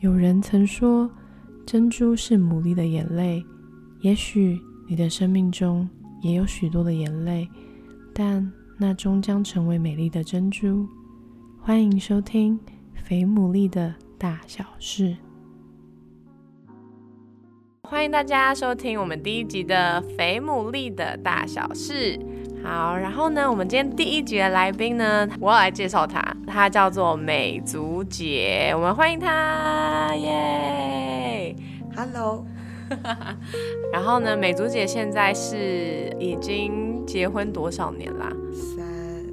有人曾说，珍珠是牡蛎的眼泪。也许你的生命中也有许多的眼泪，但那终将成为美丽的珍珠。欢迎收听《肥牡蛎的大小事》。欢迎大家收听我们第一集的《肥牡蛎的大小事》。好，然后呢，我们今天第一集的来宾呢，我要来介绍他，他叫做美竹姐，我们欢迎他，耶，Hello。然后呢，美竹姐现在是已经结婚多少年啦？三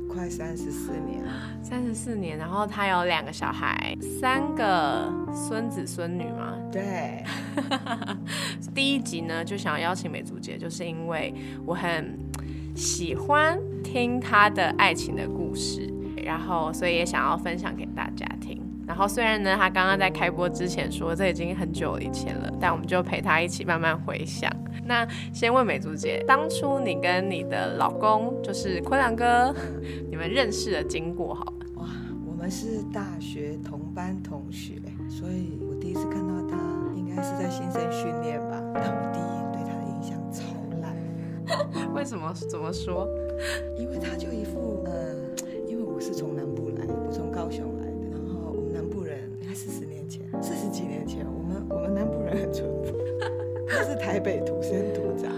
快三十四年，三十四年。然后她有两个小孩，三个孙子孙女吗？对。第一集呢，就想要邀请美竹姐，就是因为我很。喜欢听他的爱情的故事，然后所以也想要分享给大家听。然后虽然呢，他刚刚在开播之前说这已经很久以前了，但我们就陪他一起慢慢回想。那先问美珠姐，当初你跟你的老公就是坤良哥，你们认识的经过好了。哇，我们是大学同班同学，所以我第一次看到他应该是在新生训练吧。但我第一。为什么？怎么说？因为他就一副，呃，因为我是从南部来，我从高雄来的，然后我们南部人，你看四十年前，四十几年前，我们我们南部人很淳朴，他是台北土生土长，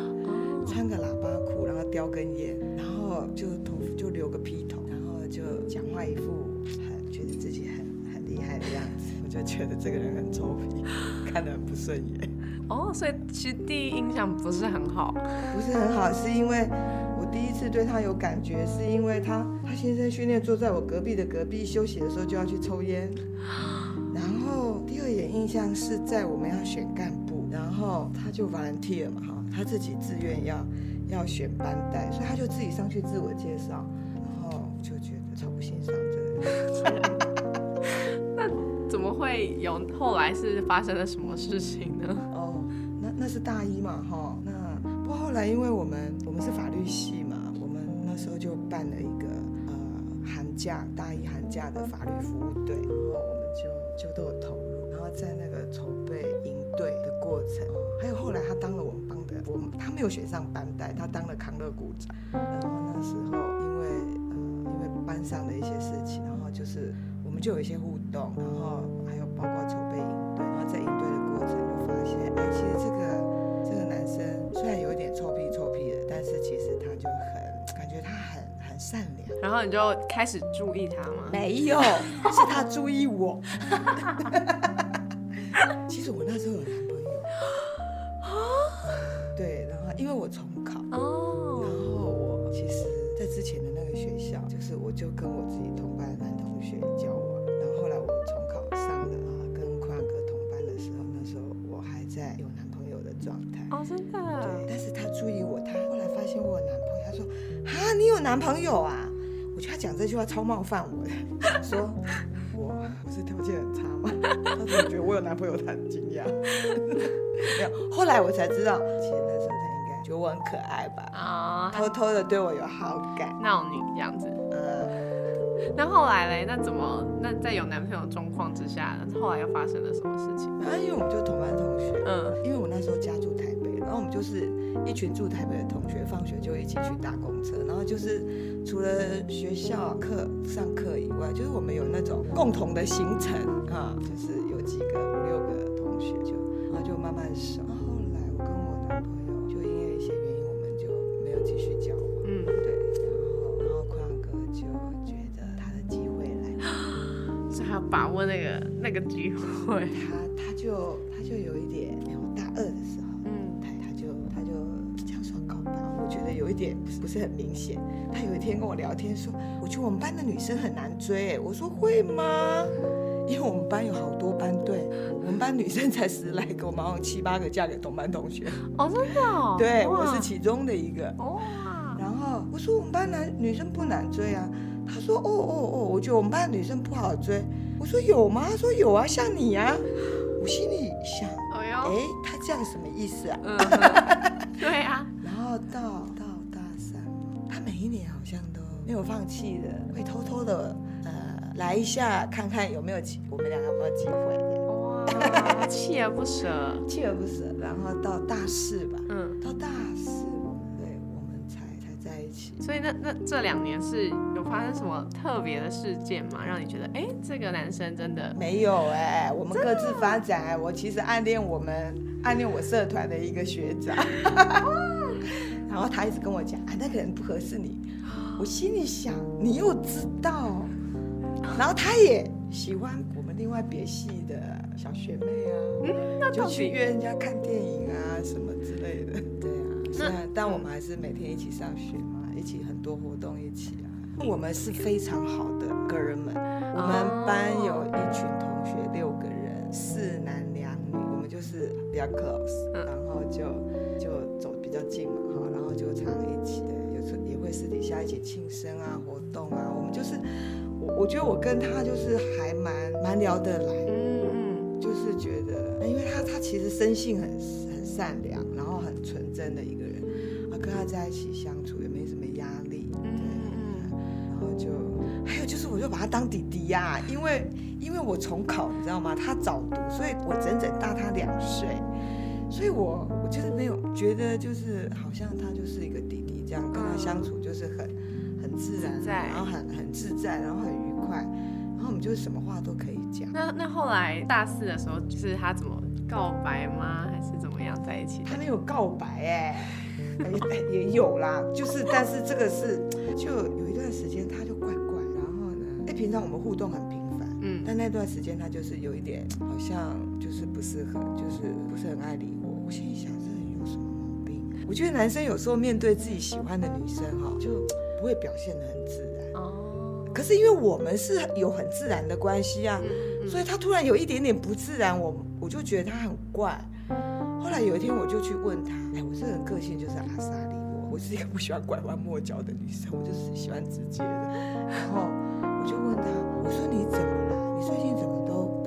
穿个喇叭裤，然后叼根烟，然后就头就留个披头，然后就讲话一副很觉得自己很很厉害的样子，我就觉得这个人很臭屁，看得很不顺眼。哦，所以其实第一印象不是很好，不是很好，是因为我第一次对他有感觉，是因为他他先生训练坐在我隔壁的隔壁，休息的时候就要去抽烟。然后第二眼印象是在我们要选干部，然后他就 volunteer 嘛哈，他自己自愿要要选班带，所以他就自己上去自我介绍，然后就觉得超不欣赏这个。那怎么会有后来是发生了什么事情呢？那是大一嘛，哈，那不过后来因为我们我们是法律系嘛，我们那时候就办了一个呃寒假大一寒假的法律服务队，然后我们就就都有投入，然后在那个筹备营队的过程，还有后来他当了我们班的，我们他没有选上班带，他当了康乐股长，然后那时候因为呃因为班上的一些事情，然后就是我们就有一些互动，然后还有包括筹备营队，然后在营其实这个。虽然有点臭屁臭屁的，但是其实他就很感觉他很很善良。然后你就开始注意他吗？没有，是他注意我。其实我那时候你有男朋友啊？”我觉得他讲这句话超冒犯我的，说我不是条件很差吗？他怎么觉得我有男朋友，他很惊讶。没有，后来我才知道，其实那时候他应该觉得我很可爱吧？啊，偷偷的对我有好感，闹你这样子。嗯，那后来嘞？那怎么？那在有男朋友状况之下，后来又发生了什么事情？啊，因为我们就同班同学，嗯，因为我那时候家住台北。然后我们就是一群住台北的同学，放学就一起去搭公车。然后就是除了学校课上课以外，就是我们有那种共同的行程啊，就是有几个五六个同学就，然后就慢慢熟。后来我跟我男朋友就因为一些原因，我们就没有继续交往。嗯，对。然后然后坤哥就觉得他的机会来了，所以要把握那个那个机会。他他就他就有一点，是很明显。他有一天跟我聊天说：“我觉得我们班的女生很难追。”我说：“会吗？因为我们班有好多班队，我们班女生才十来个，我们好像七八个嫁给同班同学。”哦，真的？哦？对，我是其中的一个。哇！然后我说：“我们班男女生不难追啊。”他说：“哦哦哦，我觉得我们班女生不好追。”我说：“有吗？”他说：“有啊，像你呀。”我心里想：“哎，他这样什么意思啊？” 对啊。然后到。一年好像都没有放弃的，会偷偷的呃来一下看看有没有机，我们两个有没有机会。哇，锲而不舍。锲而不舍，然后到大四吧，嗯，到大四，对，我们才才在一起。所以那那这两年是有发生什么特别的事件吗？让你觉得，哎、这个男生真的没有哎、我们各自发展哎、我其实暗恋我们暗恋我社团的一个学长，然后他一直跟我讲，啊，那个人不合适你。我心里想，你又知道，然后他也喜欢我们另外别系的小学妹啊，就去约人家看电影啊什么之类的。对啊，虽然但我们还是每天一起上学嘛，一起很多活动一起啊。我们是非常好的哥儿们，我们班有一群同学六个人，四男两女，我们就是比较 close，嗯然后就比较近嘛，哈，然后就常一起的，有时候也会私底下一起庆生啊、活动啊，我们就是我我觉得我跟他就是还蛮蛮聊得来，嗯嗯就是觉得，因为他他其实生性很很善良，然后很纯真的一个人，啊，跟他在一起相处也没什么压力，嗯嗯对，然后就还有就是，我就把他当弟弟呀、因为因为我重考，你知道吗？他早读，所以我整整大他两岁，所以我我就是没有觉得就是好像他就是一个弟弟这样，跟他相处就是很很自然然后很很自在，然后很愉快，然后我们就是什么话都可以讲。那那后来大四的时候，就是他怎么告白吗？还是怎么样在一起他？没有告白哎、也也有啦，就是但是这个是就有一段时间他就怪怪，然后呢，哎、平常我们互动很频繁，嗯但那段时间他就是有一点好像就是不适合，就是不是很爱理我。我心里想，这人有什么毛病？我觉得男生有时候面对自己喜欢的女生哈，就不会表现的很自然。哦，可是因为我们是有很自然的关系啊，嗯所以他突然有一点点不自然，我我就觉得他很怪。后来有一天我就去问他，哎，我这个人个性就是阿莎莉，我我是一个不喜欢拐弯抹角的女生，我就是喜欢直接的。然后我就问他，我说你怎么了？你最近怎么都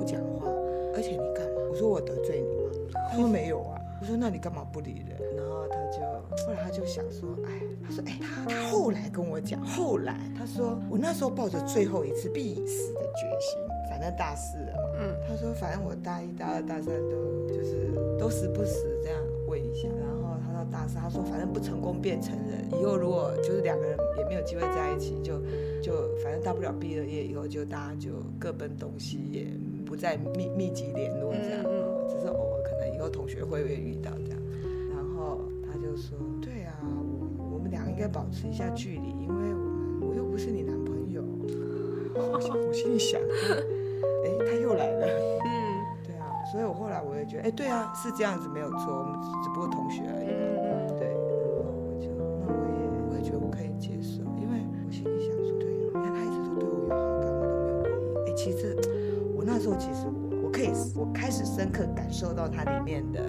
说我得罪你吗？他说没有啊。我说那你干嘛不理人？然后他就后来他就想说，哎，他说哎，他他后来跟我讲，后来他说我那时候抱着最后一次必死的决心，反正大四了嘛。嗯他说反正我大一、大二、大三都就是都时不时这样问一下，然后他到大四，他说反正不成功变成人，以后如果就是两个人也没有机会在一起，就就反正大不了毕了业以后就大家就各奔东西，也不再密密集联络这样，只是偶尔可能以后同学会会遇到这样。然后他就说，对啊，我我们俩应该保持一下距离，因为我们我又不是你男朋友。我心我心里想，哎，他又来了。嗯对啊，所以我后来我也觉得，哎，对啊，是这样子没有错，我们只只不过同学而已。嗯深刻感受到它里面的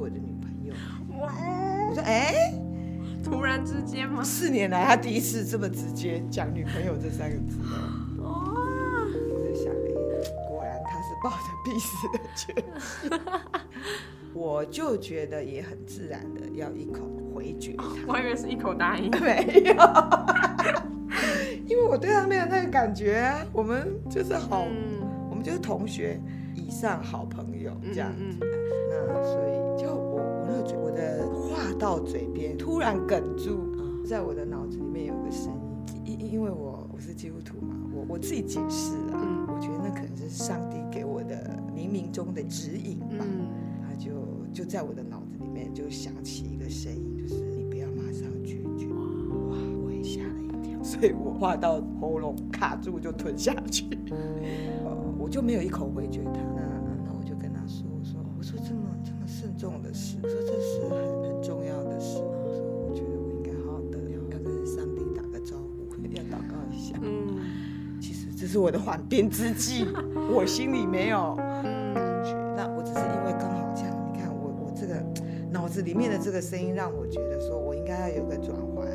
我的女朋友。哇，我说，哎，突然之间吗？四年来他第一次这么直接讲女朋友这三个字哦。哇，我就想，哎，果然他是抱着必死的决心，我就觉得也很自然的要一口回绝他。我以为是一口答应。没有，因为我对他没有那个感觉啊。我们就是好，嗯我们就是同学以上好朋友这样。嗯那所以到嘴边，突然哽住啊，在我的脑子里面有个声音，因因因为我我是基督徒嘛，我我自己解释啊，嗯。我觉得那可能是上帝给我的冥冥中的指引吧。嗯。他就就在我的脑子里面就响起一个声音，就是你不要马上拒绝。哇，我也吓了一跳，所以我话到喉咙卡住就吞下去，呃，我就没有一口回绝他。这是我的缓兵之计，我心里没有嗯感觉。那我只是因为刚好这样，你看我我这个脑子里面的这个声音，让我觉得说我应该要有个转换，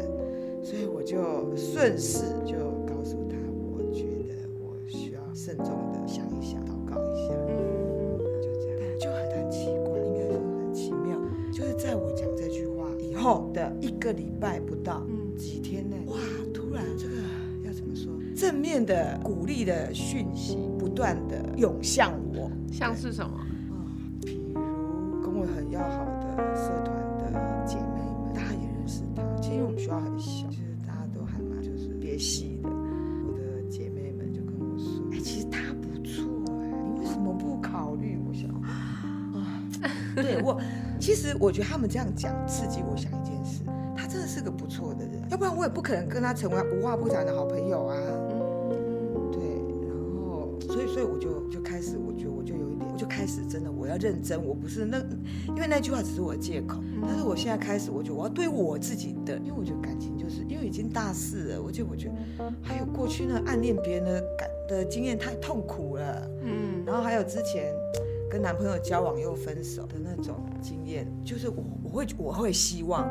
所以我就顺势就告诉他，我觉得我需要慎重的想一想，祷告一下。嗯就这样，就很很奇怪，应该说很奇妙，就是在我讲这句话以后的一个礼拜不到，嗯几天内，面的鼓励的讯息不断的涌向我，像是什么？啊，比如跟我很要好的社团的姐妹们，大家也认识她。其实我们学校很小，其实大家都还蛮就是别系的。我的姐妹们就跟我说：“哎，其实她不错哎，你为什么不考虑？”我想啊，对我，其实我觉得他们这样讲刺激我想一件事，他真的是个不错的人，要不然我也不可能跟他成为无话不谈的好朋友啊。认真，我不是那，因为那句话只是我的借口，但是我现在开始，我觉得我要对我自己的，因为我觉得感情就是因为已经大四了，我就我觉得还有过去那暗恋别人的感的经验太痛苦了，嗯。然后还有之前跟男朋友交往又分手的那种经验，就是我我会我会希望，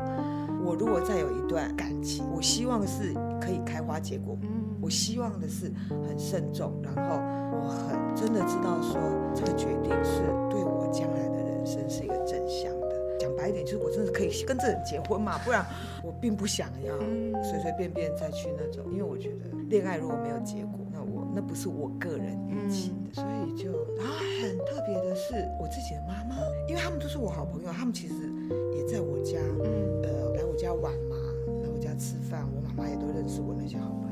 我如果再有一段感情，我希望是可以开花结果。嗯我希望的是很慎重，然后我很真的知道说这个决定是对我将来的人生是一个正向的。讲白一点，就是我真的可以跟这人结婚嘛，不然我并不想要嗯随随便便再去那种，因为我觉得恋爱如果没有结果，那我那不是我个人预期的，所以就然后很特别的是我自己的妈妈，因为他们都是我好朋友，他们其实也在我家，嗯呃，来我家玩嘛，来我家吃饭，我妈妈也都认识我那些好朋友。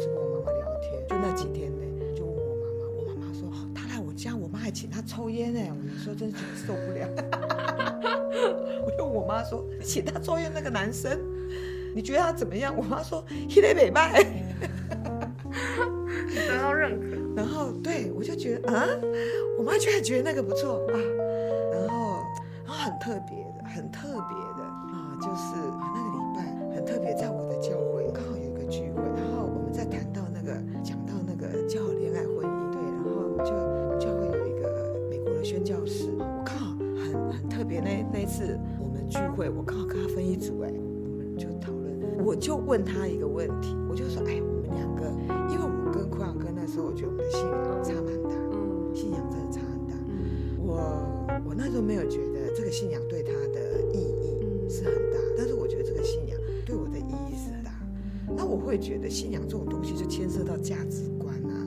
次跟我妈妈聊天，就那几天呢，就问我妈妈，我妈妈说、哦、她来我家，我妈还请她抽烟呢。我有时候真是觉得受不了。我就问我妈说，你请她抽烟那个男生，你觉得他怎么样？我妈说，一雷北拜。得到认可。然后对我就觉得啊，我妈居然觉得那个不错啊，然后然后很特别的，很特别的啊，就是啊那个礼拜很特别，在我问他一个问题，我就说，哎，我们两个，因为我跟坤阳哥那时候，我觉得我们的信仰差蛮大，嗯信仰真的差很大。嗯我我那时候没有觉得这个信仰对他的意义嗯是很大，但是我觉得这个信仰对我的意义是很大。那我会觉得信仰这种东西就牵涉到价值观啊，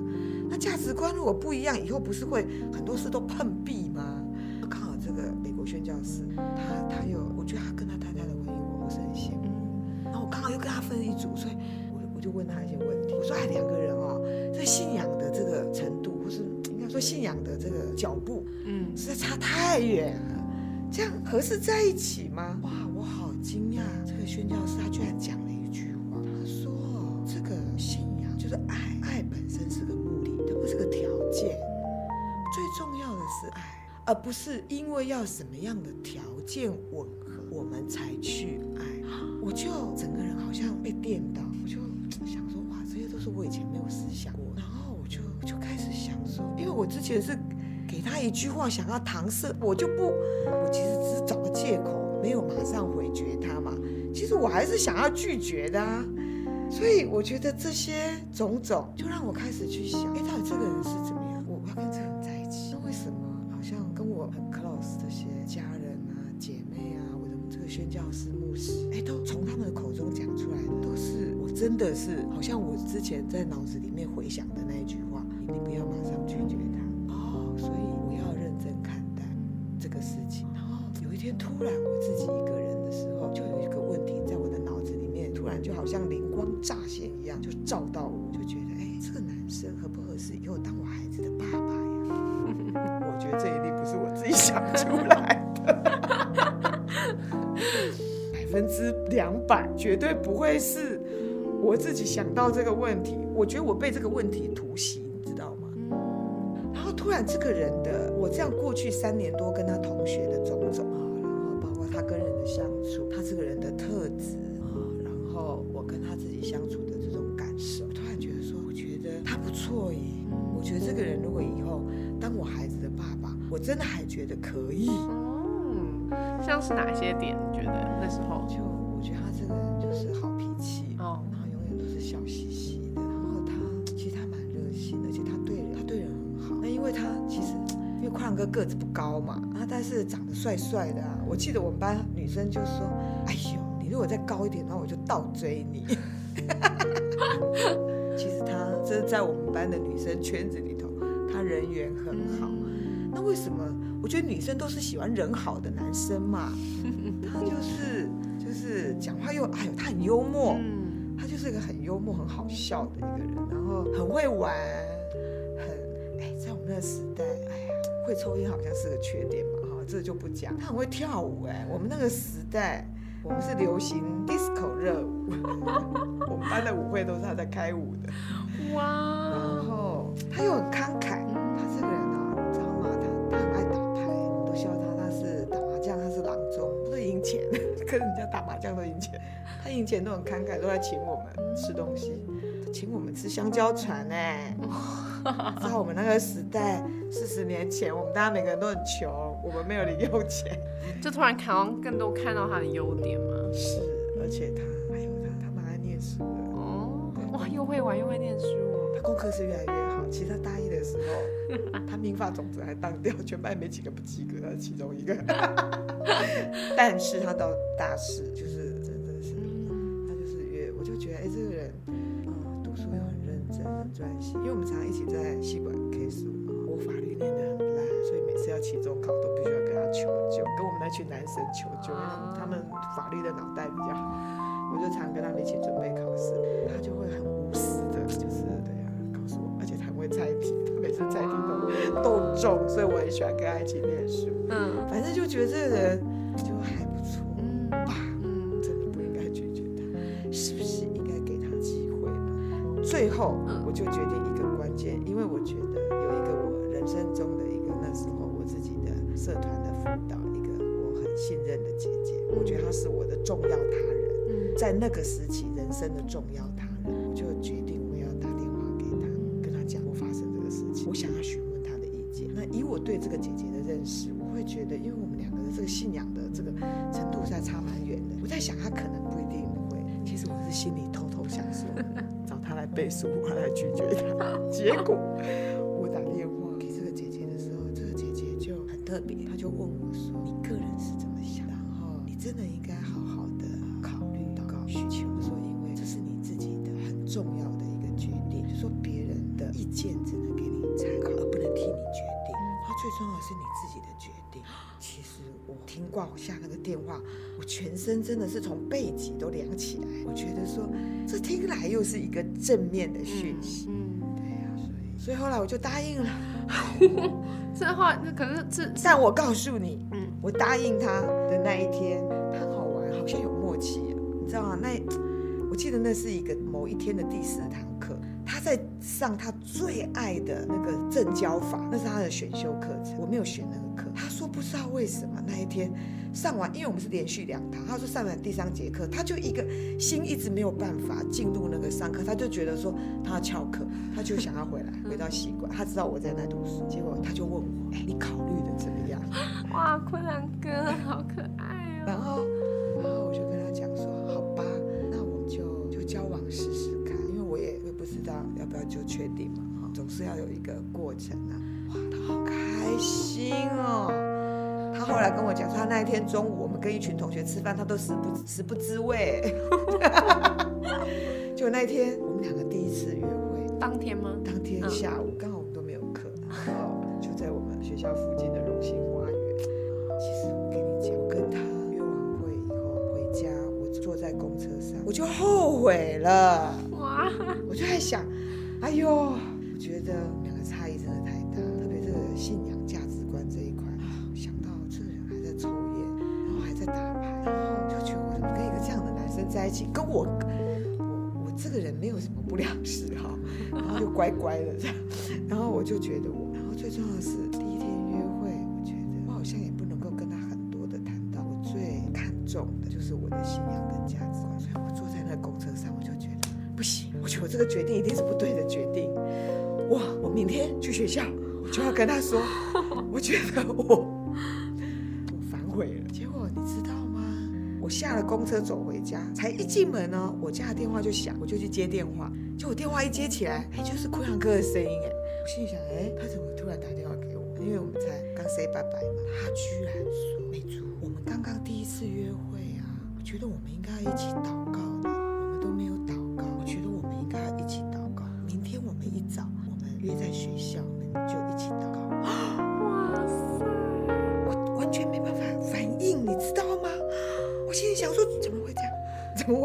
那价值观如果不一样，以后不是会很多事都碰这样合适在一起吗？”哇，我好惊讶！这个宣教师他居然讲了一句话，他说：“这个信仰就是爱，爱本身是个目的，它不是个条件，最重要的是爱。”而不是因为要什么样的条件吻合，我们才去爱。我就整个人好像被电到，我就想说，哇，这些都是我以前没有思想过。然后我就就开始想说，因为我之前是一句话想要搪塞，我就不，我其实只是找个借口，没有马上回绝他嘛。其实我还是想要拒绝的啊。所以我觉得这些种种，就让我开始去想，哎，到底这个人是怎么样？我要跟这个人在一起，那为什么好像跟我很 close 这些家人啊、姐妹啊，我的这个宣教师、牧师，哎，都从他们的口中讲出来的，都是我真的是好像我之前在脑子里面回想的那生合不合适以后当我孩子的爸爸呀？我觉得这一定不是我自己想出来的，百分之两百绝对不会是我自己想到这个问题。我觉得我被这个问题突袭，你知道吗？然后突突然这个人的，我这样过去三年多跟他同学的种种啊，然后包括他跟人的相处，他这个人的特质啊，然后我跟他自己相处的这种感受，错耶。我觉得这个人如果以后当我孩子的爸爸，我真的还觉得可以。嗯，像是哪些点？你觉得那时候？就我觉得他这个人就是好脾气，哦，然后永远都是笑嘻嘻的，然后他其实他蛮热心的，而且他对人他对人很好。那因为他其实因为快乐哥个子不高嘛，啊，但是长得帅帅的啊。我记得我们班女生就说：“哎呦，你如果再高一点，那我就倒追你。”的女生圈子里头，他人缘很好。那为什么？我觉得女生都是喜欢人好的男生嘛。他就是就是讲话又哎呦，他很幽默。嗯，他就是一个很幽默、很好笑的一个人，然后很会玩，很哎，在我们那个时代，哎呀，会抽烟好像是个缺点嘛，哈，这就不讲。他很会跳舞，哎，我们那个时代，我们是流行 disco 热舞，我们班的舞会都是他在开舞的。哇，他又很慷慨，他这个人啊，你知道吗？他他很爱打牌，我们都笑他他是打麻将，他是郎中，都赢钱，跟人家打麻将都赢钱。他赢钱都很慷慨，都在请我们吃东西，请我们吃香蕉船哎、在我们那个时代，四十年前，我们大家每个人都很穷，我们没有零用钱。就突然好像更多看到他的优点嘛。是，而且他还有他，他蛮爱念书的。哦，哇，又会玩又会念书哦。他功课是越来越好。其实他大一的时候，他民法种子还当掉，全班没几个不及格，他是其中一个。但是他到大四，就是真的是，嗯他就是越，我就觉得，哎、这个人，嗯，读书又很认真、很专心。因为我们常常一起在戏馆 K 书，我法律念得很烂，所以每次要期中考都必须要跟他求救，跟我们那群男生求救，他们法律的脑袋比较好。我就常跟他们一起准备考试，他就会很无私的，就是对啊，告诉我，而且会猜题，他每次猜题都都中，所以我很喜欢跟他一起念书。嗯反正就觉得这个人就还不错，嗯爸嗯真的不应该拒绝他，是不是应该给他机会呢？最后嗯我就决定一个关键，因为我觉得有一个我人生中的一个那时候我自己的社团的辅导，一个我很信任的姐姐，我觉得她是我的重要他人。嗯在那个时期人生的重要他他来背书，我来拒绝他。结果我打电话给这个姐姐的时候，这个姐姐就很特别，她就问我说：“你个人是怎么想？然后你真的应该好好的考虑祷告需求。”我说：“因为这是你自己的很重要的一个决定，就说别人的意见只能给你参考，而不能替你决定。然后最重要的是你自己的决定。”其实我听挂我下那个电话，我全身真的是从背脊都凉起来。我觉得说，这听来又是一个正面的讯息。嗯，对呀、所以所以后来我就答应了。这话那可是这但我告诉你，嗯我答应他的那一天，他很好玩，好像有默契，你知道吗？那我记得那是一个某一天的第四堂课，他在上他最爱的那个正教法，那是他的选修课程，我没有选那个课。不知道为什么那一天上完，因为我们是连续两堂，他说上完第三节课，他就一个心一直没有办法进入那个上课，他就觉得说他要翘课，他就想要回来 回到习惯，他知道我在那读书，结果他就问我，哎，你考虑的怎么样？哇，昆兰哥好可爱哦。然后，然后我就跟他讲说，好吧，那我们就就交往试试看，因为我也我也不知道要不要就确定嘛，哈，总是要有一个过程啊。哇，他好开心哦。他后来跟我讲说，他那一天中午我们跟一群同学吃饭，他都食不食不知味。就那一天我们两个第一次约会，当天吗？当天嗯下午刚好我们都没有课，然后就在我们学校附近的荣兴花园。其实我跟你讲，我跟他约完会以后回家，我坐在公车上，我就后悔了。哇，我就在想，哎呦，乖乖的这样，然后我就觉得我，然后最重要的是第一天约会，我觉得我好像也不能够跟他很多的谈到我最看重的就是我的信仰跟价值观，所以我坐在那个公车上，我就觉得不行，我觉得我这个决定一定是不对的决定。哇，我明天去学校，我就要跟他说，我觉得我 我反悔了。结果你知道吗？我下了公车走回家，才一进门呢，我家的电话就响，我就去接电话。就我电话一接起来，哎，就是坤阳哥的声音，哎，我心里想，哎，他怎么突然打电话给我？因为我们才刚 say 拜拜嘛，他居然说，美珠，我们刚刚第一次约会啊，我觉得我们应该要一起祷告的，我们都没有祷告，我觉得我们应该要一起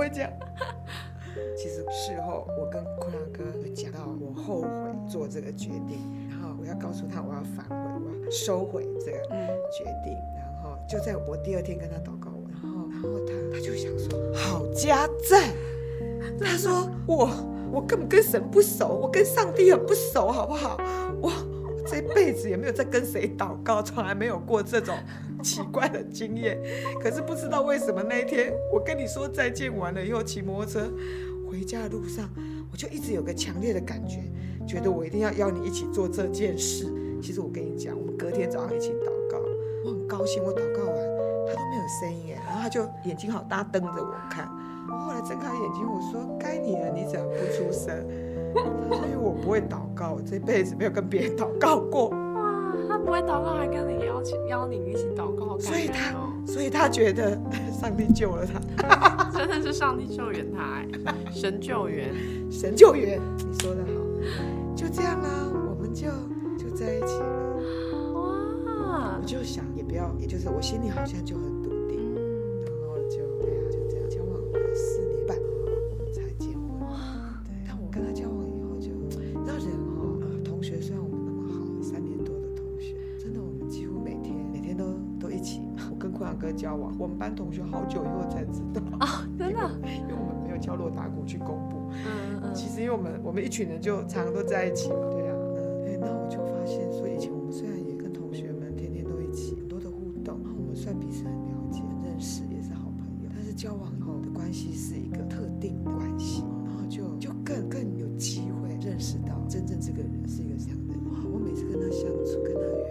会这样？其实事后我跟坤阳哥有讲到，我后悔做这个决定，然后我要告诉他我要反悔，我要收回这个决定。然后就在我第二天跟他祷告完，然后然后他他就想说，好家在，他说我我根本跟神不熟，我跟上帝很不熟，好不好？我这辈子也没有在跟谁祷告，从来没有过这种奇怪的经验。可是不知道为什么那一天我跟你说再见完了以后，骑摩托车回家的路上，我就一直有个强烈的感觉，觉得我一定要邀你一起做这件事。其实我跟你讲，我们隔天早上一起祷告，我很高兴。我祷告完，他都没有声音哎，然后他就眼睛好大瞪着我看。我后来睁开眼睛，我说：“该你了，你怎么不出声？”他说：“因为我不会祷告，我这辈子没有跟别人祷告过。”哇，他不会祷告，还跟你邀请邀你一起祷告，所以他哦，所以他觉得 上帝救了他，真的是上帝救援他，哎神救援。神救援。你说的好，就这样啦，我们就就在一起了。哇我，就想，也不要，也就是我心里好像就很交往，我们班同学好久以后才知道。啊，真的，因为我们没有敲锣打鼓去公布。嗯嗯。其实因为我们我们一群人就常常都在一起嘛，对啊，嗯，对，那我就发现，所以以前我们虽然也跟同学们天天都一起，很多的互动，然后我们算彼此很了解、认识，也是好朋友，但是交往以后的关系是一个特定的关系，然后就就更更有机会认识到真正这个人是一个这样的人。哇，我每次跟他相处，跟他约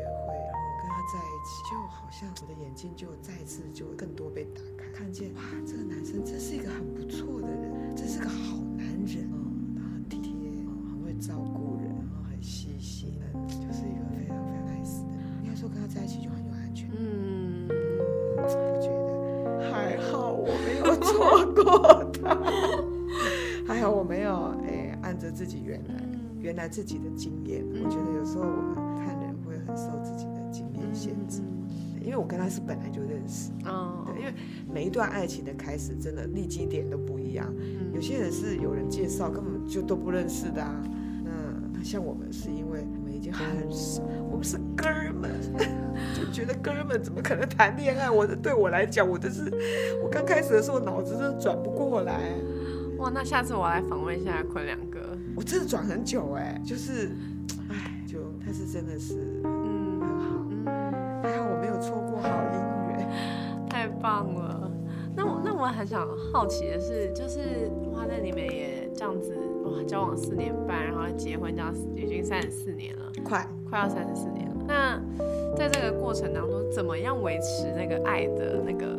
起，就好像我的眼睛就再次就更多被打开，看见哇，这个男生真是一个很不错的人，真是个好男人哦，他很体贴，哦，很会照顾人，然后很细心，很就是一个非常非常 nice 的人。应该说跟他在一起就很有安全感。嗯，我觉得还好我没有错过他，还好我没有哎按着自己原来原来自己的经验。我觉得有时候我们跟他是本来就认识。嗯，对，因为每一段爱情的开始，真的立基点都不一样。有些人是有人介绍，根本就都不认识的啊。那那像我们是因为我们已经很熟，我们是哥们，就觉得哥们怎么可能谈恋爱？我的对我来讲，我的是我刚开始的时候脑子真的转不过来，哇，那下次我来访问一下坤良哥。我真的转很久哎，就是，哎，就他是真的是嗯很好，棒了。那我那我很想好奇的是，就是哇，那你们也这样子哇，交往四年半，然后结婚这样已经三十四年了，快，快要三十四年了。那在这个过程当中，怎么样维持那个爱的那个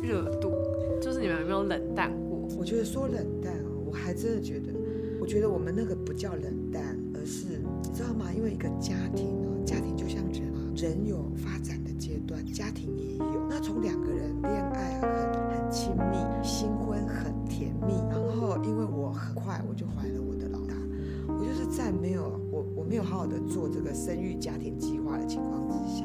热度？就是你们有没有冷淡过？我觉得说冷淡哦，我还真的觉得，我觉得我们那个不叫冷淡，而是你知道吗？因为一个家庭哦，家庭就像人啊，人有发展的阶段，家庭也有。那从两个人恋爱很很亲密，新婚很甜蜜，然后因为我很快我就怀了我的老大，我就是在没有我我没有好好的做这个生育家庭计划的情况之下，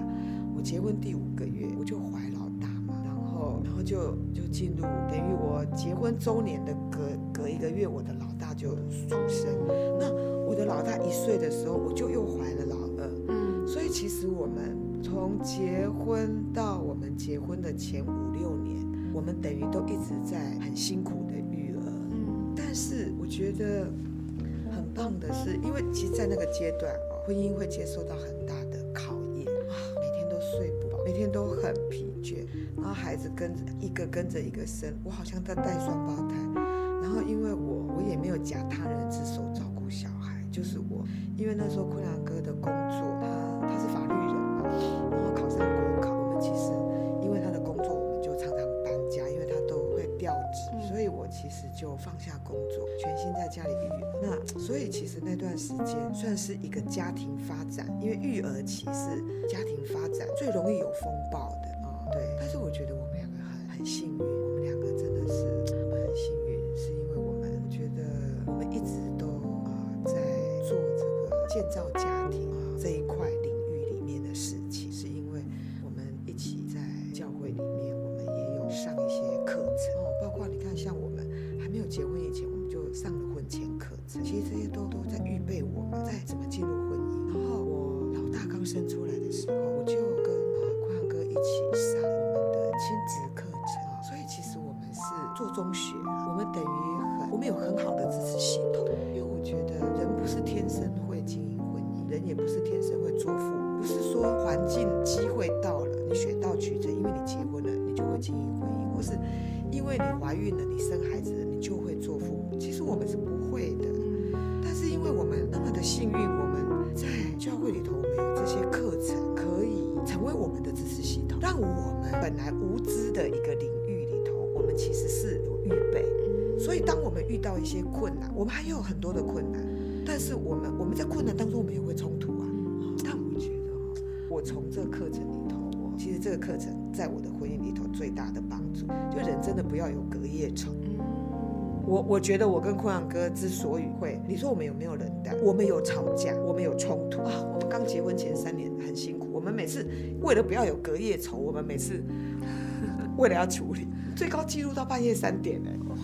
我结婚第五个月我就怀老大嘛，然后然后就就进入等于我结婚周年的隔隔一个月，我的老大就出生。那我的老大一岁的时候，我就又怀了老二。嗯所以其实我们从结婚到我们结婚的前五六年，我们等于都一直在很辛苦的育儿。嗯。但是我觉得很棒的是，因为其实，在那个阶段哦，婚姻会接受到很大的考验。啊，每天都睡不饱，每天都很疲倦，然后孩子跟着一个跟着一个生，我好像在带双胞胎，然后因为我我也没有假他人之手照顾小孩，就是我，因为那时候坤良哥的工作，家里育儿。那所以其实那段时间算是一个家庭发展，因为育儿期是家庭发展最容易有风暴的。啊、对，但是我觉得我们两个很很幸运，总是我们我们在困难当中，我们也会冲突啊。但我觉得哈，我从这个课程里头，我其实这个课程在我的婚姻里头最大的帮助，就人真的不要有隔夜仇。我我觉得我跟坤阳哥之所以会，你说我们有没有冷淡？我们有吵架，我们有冲突啊。我们刚结婚前三年很辛苦，我们每次为了不要有隔夜仇，我们每次 为了要处理，最高记录到半夜三点呢。哇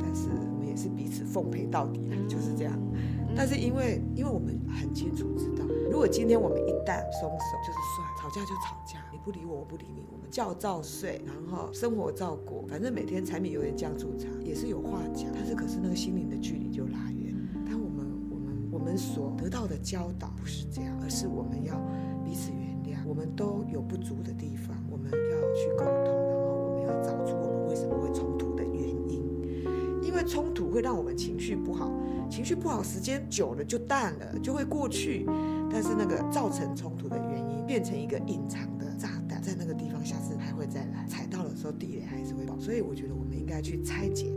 但是我们也是彼此奉陪到底啊，就是这样。但是因为因为我们很清楚知道，如果今天我们一旦松手，就是算吵架就吵架，你不理我，我不理你，我们觉照睡，然后生活照过，反正每天柴米油盐酱醋茶也是有话讲，但是可是那个心灵的距离就拉远。但我们我们我们所得到的教导不是这样，而是我们要彼此原谅，我们都有不足的地方，我们要去沟通，然后我们要找出我们为什么会冲。因为冲突会让我们情绪不好，情绪不好时间久了就淡了，就会过去。但是那个造成冲突的原因变成一个隐藏的炸弹，在那个地方下次还会再来，踩到的时候地雷还是会爆。所以我觉得我们应该去拆解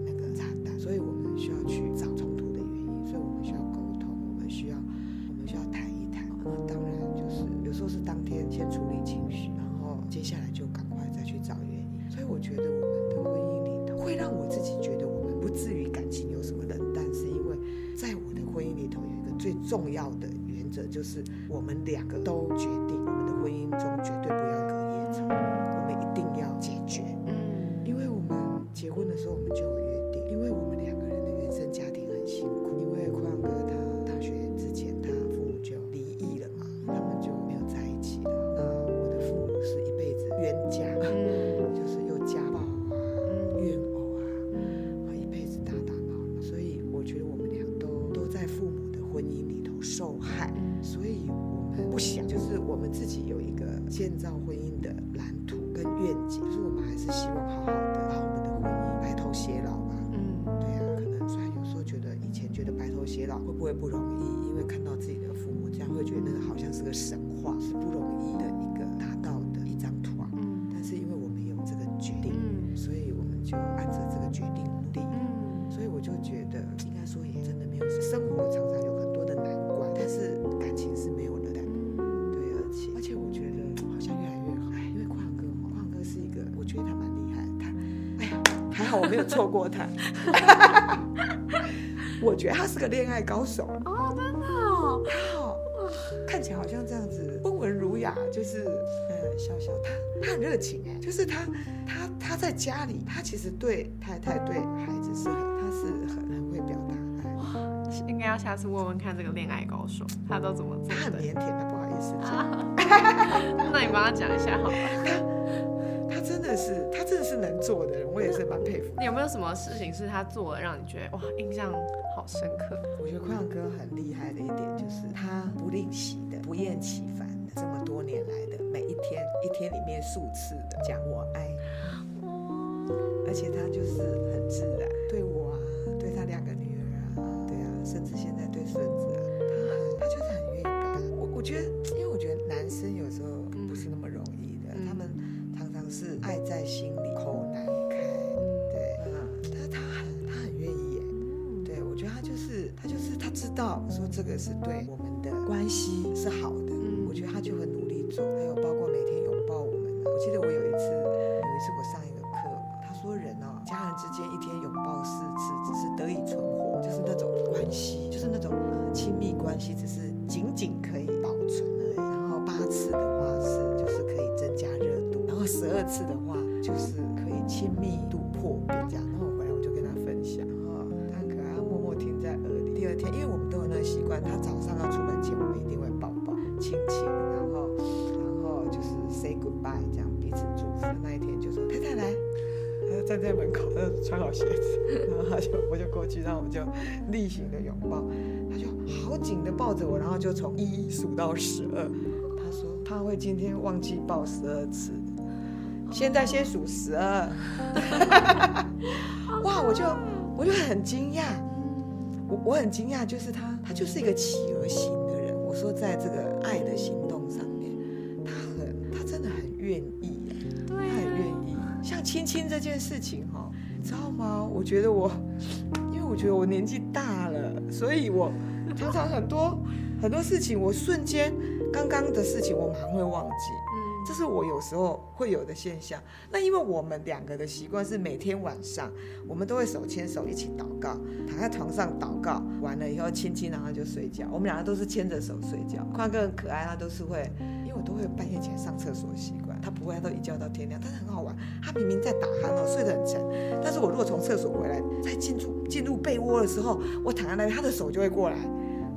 里头有一个最重要的原则，就是我们两个都决定，我们的婚姻中绝对不要隔夜吵，我们一定要解决。嗯因为我们结婚的时候我们就觉得他蛮厉害，他，哎呀，还好我没有错过他。我觉得他是个恋爱高手，哦，真的哦，他好，看起来好像这样子温文儒雅，就是嗯笑笑，他他很热情哎，就是他他他在家里，他其实对太太对孩子是很他是很很会表达。爱，应该要下次问问看这个恋爱高手，他都怎么做他很？腼腆的，不好意思 那你帮他讲一下好了。他真的是他真的是是能做的人，我也是蛮佩服。你有没有什么事情是他做了让你觉得哇印象好深刻？我觉得宽阳哥很厉害的一点就是他不吝惜的、不厌其烦的，这么多年来的每一天一天里面数次的讲我爱你，而且他就是很自然，对我啊，对他两个女儿啊，对啊，甚至他知道说这个是对我们的关系是好的，嗯我觉得他就很努力做，还有包括每天拥抱我们。我记得我有一次有一次我上一个课，他说人哦，家人之间一天拥抱四次，只是得以存活，就是那种关系，就是那种呃亲密关系，只是仅仅可以保存而已。然后八次的话是就是可以增加热度，然后十二次的话就是可以亲密度破冰这样。习惯，他早上要出门前，我们一定会抱抱、亲亲，然后然后就是 say goodbye，这样彼此祝福。那一天就说太太来，他就站在门口，他就穿好鞋子，然后他就我就过去，然后我们就例行的拥抱，他就好紧的抱着我，然后就从一数到十二。他说他会今天忘记抱十二次，现在先数十二。哇，我就我就很惊讶，我我很惊讶，就是他他就是一个企鹅型的人。我说在这个爱的行动上面，他很他真的很愿意。对他很愿意。像亲亲这件事情哈、你知道吗？我觉得我，因为我觉得我年纪大了，所以我常常很多很多事情，我瞬间刚刚的事情我马上会忘记。这是我有时候会有的现象。那因为我们两个的习惯是每天晚上，我们都会手牵手一起祷告，躺在床上祷告，完了以后亲亲，然后就睡觉。我们两个都是牵着手睡觉。宽哥很可爱，他都是会，因为我都会半夜起来上厕所的习惯，他不会，他都一觉到天亮。但是很好玩，他明明在打鼾哦，睡得很沉，但是我如果从厕所回来，在进入进入被窝的时候，我躺在那边，他的手就会过来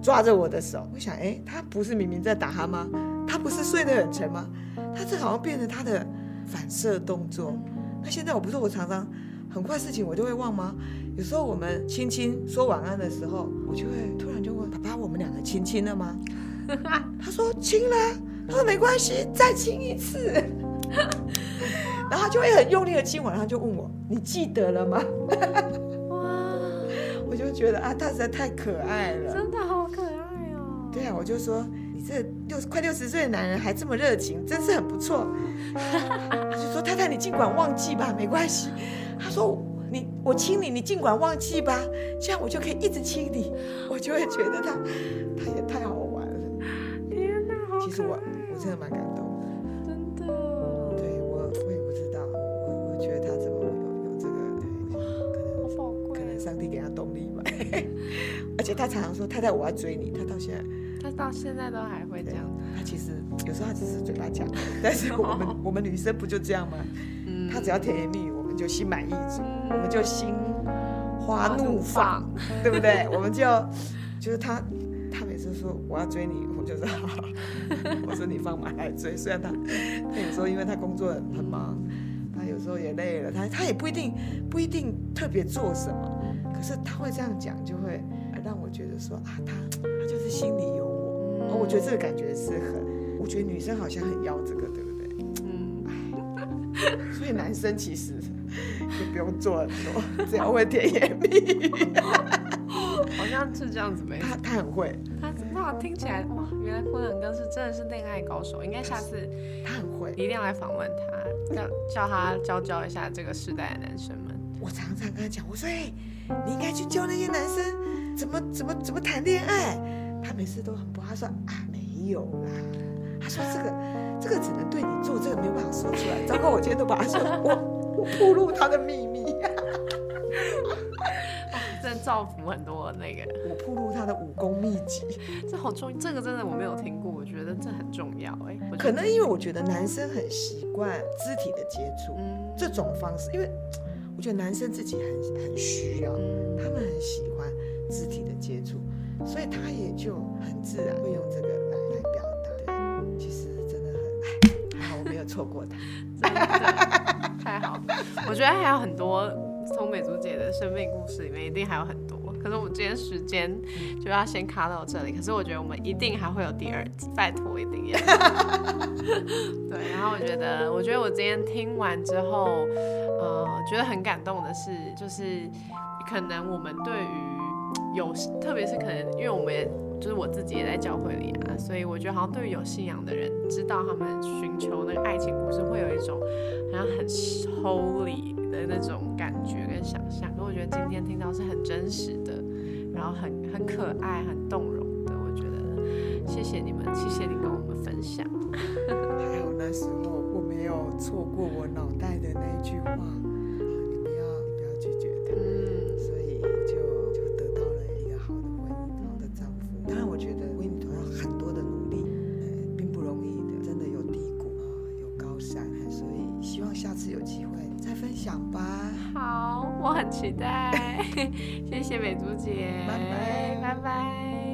抓着我的手。我想，哎，他不是明明在打鼾吗？他不是睡得很沉吗？他这好像变成他的反射动作。那现在我不是我常常很快事情我就会忘吗？有时候我们亲亲说晚安的时候，我就会突然就问爸爸：“我们两个亲亲了吗？” 他说：“亲了。”他说：“没关系，再亲一次。”然后他就会很用力的亲我，然后就问我：“你记得了吗 哇，？”我就觉得啊，他实在太可爱了。真的好可爱哦。对啊，我就说你这六快六十岁的男人还这么热情，真是很不错。他就说太太，你尽管忘记吧，没关系。他说你我亲你，你尽管忘记吧，这样我就可以一直亲你。我就会觉得他他也太好玩了。天哪，好其实我我真的蛮感动的。真的。对我我也不知道，我我觉得他怎么会有有这个，可能好宝贵可能哦。上帝给他动力吧。而且他常常说太太我要追你，他到现在。他到现在都还会这样。他其实有时候他只是嘴巴讲，但是我们我们女生不就这样吗？嗯他只要甜言蜜语，我们就心满意足，我们就心花怒放，对不对？我们就就是他，他每次说我要追你，我就说好，我说你放马来追。虽然他他有时候因为他工作很很忙，他有时候也累了，他他也不一定不一定特别做什么，可是他会这样讲，就会让我觉得说啊，他他就是心里有我。哦，我觉得这个感觉是很，我觉得女生好像很要这个，对不对？嗯，所以男生其实也不用做很多，只要会甜言蜜语。好像是这样子没。他他很会，他那听起来哇，原来坤恒哥是真的是恋爱高手，应该下次他很会。一定要来访问他，叫叫他教教一下这个时代的男生们。我常常跟他讲，我说，哎、你应该去教那些男生怎么怎么怎么谈恋爱。他每次都很不，他说啊没有啦，他说这个这个只能对你做，这个没有办法说出来。糟糕，我今天都把他说 我我暴露他的秘密，真的造福很多那个，我暴露他的武功秘籍。这好重，这个真的我没有听过，我觉得这很重要哎、可能因为我觉得男生很习惯肢体的接触，嗯。这种方式，因为我觉得男生自己很很需要，嗯。他们很喜欢肢体的接触，所以他也就很自然会用这个来来表达。对，其实真的很，好我没有错过他。真的太好了，我觉觉得还有很多，从美竹姐的生命故事里面一定还有很多。可是我们今天时间就要先卡到这里。可是我觉得我们一定还会有第二集，拜托一定要。对，然后我觉得，我觉得我今天听完之后，呃，觉得很感动的是，就是可能我们对于有，特别是可能因为我们就是我自己也在教会里啊，所以我觉得好像对于有信仰的人，知道他们寻求那个爱情故事，会有一种好像很 holy 的那种感觉跟想象。可我觉得今天听到是很真实的，然后很很可爱、很动容的。我觉得谢谢你们，谢谢你跟我们分享。还好那时候我没有错过我脑袋的那句话，期待。谢谢美竹姐，拜拜拜拜。